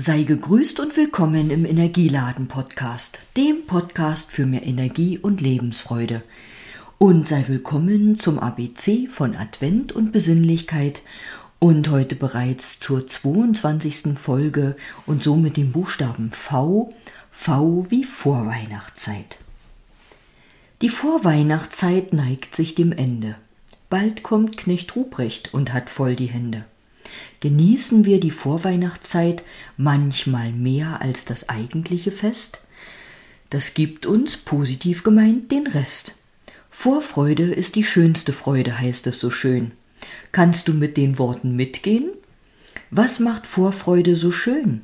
Sei gegrüßt und willkommen im Energieladen Podcast, dem Podcast für mehr Energie und Lebensfreude. Und sei willkommen zum ABC von Advent und Besinnlichkeit und heute bereits zur 22. Folge und so mit dem Buchstaben V, V wie Vorweihnachtszeit. Die Vorweihnachtszeit neigt sich dem Ende. Bald kommt Knecht Ruprecht und hat voll die Hände genießen wir die Vorweihnachtszeit manchmal mehr als das eigentliche Fest? Das gibt uns, positiv gemeint, den Rest. Vorfreude ist die schönste Freude, heißt es so schön. Kannst du mit den Worten mitgehen? Was macht Vorfreude so schön?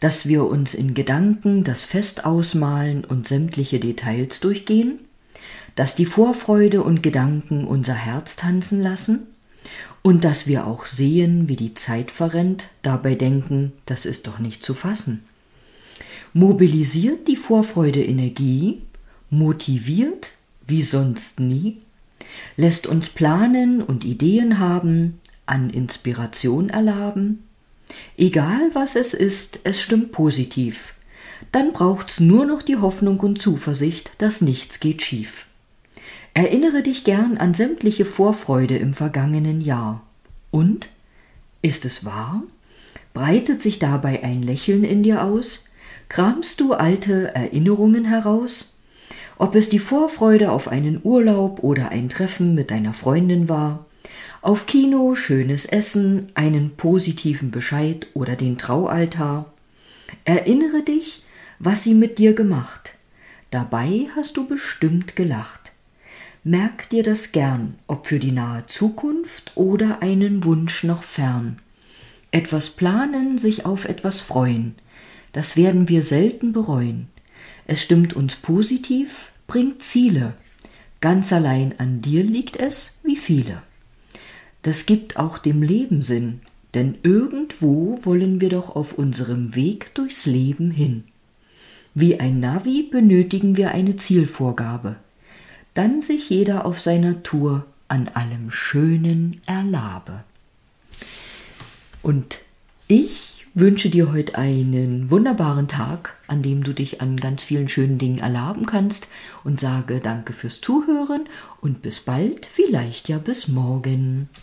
Dass wir uns in Gedanken das Fest ausmalen und sämtliche Details durchgehen? Dass die Vorfreude und Gedanken unser Herz tanzen lassen? Und dass wir auch sehen, wie die Zeit verrennt, dabei denken, das ist doch nicht zu fassen. Mobilisiert die Vorfreude Energie, motiviert wie sonst nie, lässt uns planen und Ideen haben, an Inspiration erlaben. Egal was es ist, es stimmt positiv. Dann braucht's nur noch die Hoffnung und Zuversicht, dass nichts geht schief. Erinnere dich gern an sämtliche Vorfreude im vergangenen Jahr. Und? Ist es wahr? Breitet sich dabei ein Lächeln in dir aus? Kramst du alte Erinnerungen heraus? Ob es die Vorfreude auf einen Urlaub oder ein Treffen mit deiner Freundin war, auf Kino, schönes Essen, einen positiven Bescheid oder den Traualtar. Erinnere dich, was sie mit dir gemacht. Dabei hast du bestimmt gelacht. Merk dir das gern, ob für die nahe Zukunft oder einen Wunsch noch fern. Etwas planen, sich auf etwas freuen, das werden wir selten bereuen. Es stimmt uns positiv, bringt Ziele. Ganz allein an dir liegt es, wie viele. Das gibt auch dem Leben Sinn, denn irgendwo wollen wir doch auf unserem Weg durchs Leben hin. Wie ein Navi benötigen wir eine Zielvorgabe dann sich jeder auf seiner Tour an allem Schönen erlabe. Und ich wünsche dir heute einen wunderbaren Tag, an dem du dich an ganz vielen schönen Dingen erlaben kannst und sage danke fürs Zuhören und bis bald, vielleicht ja bis morgen.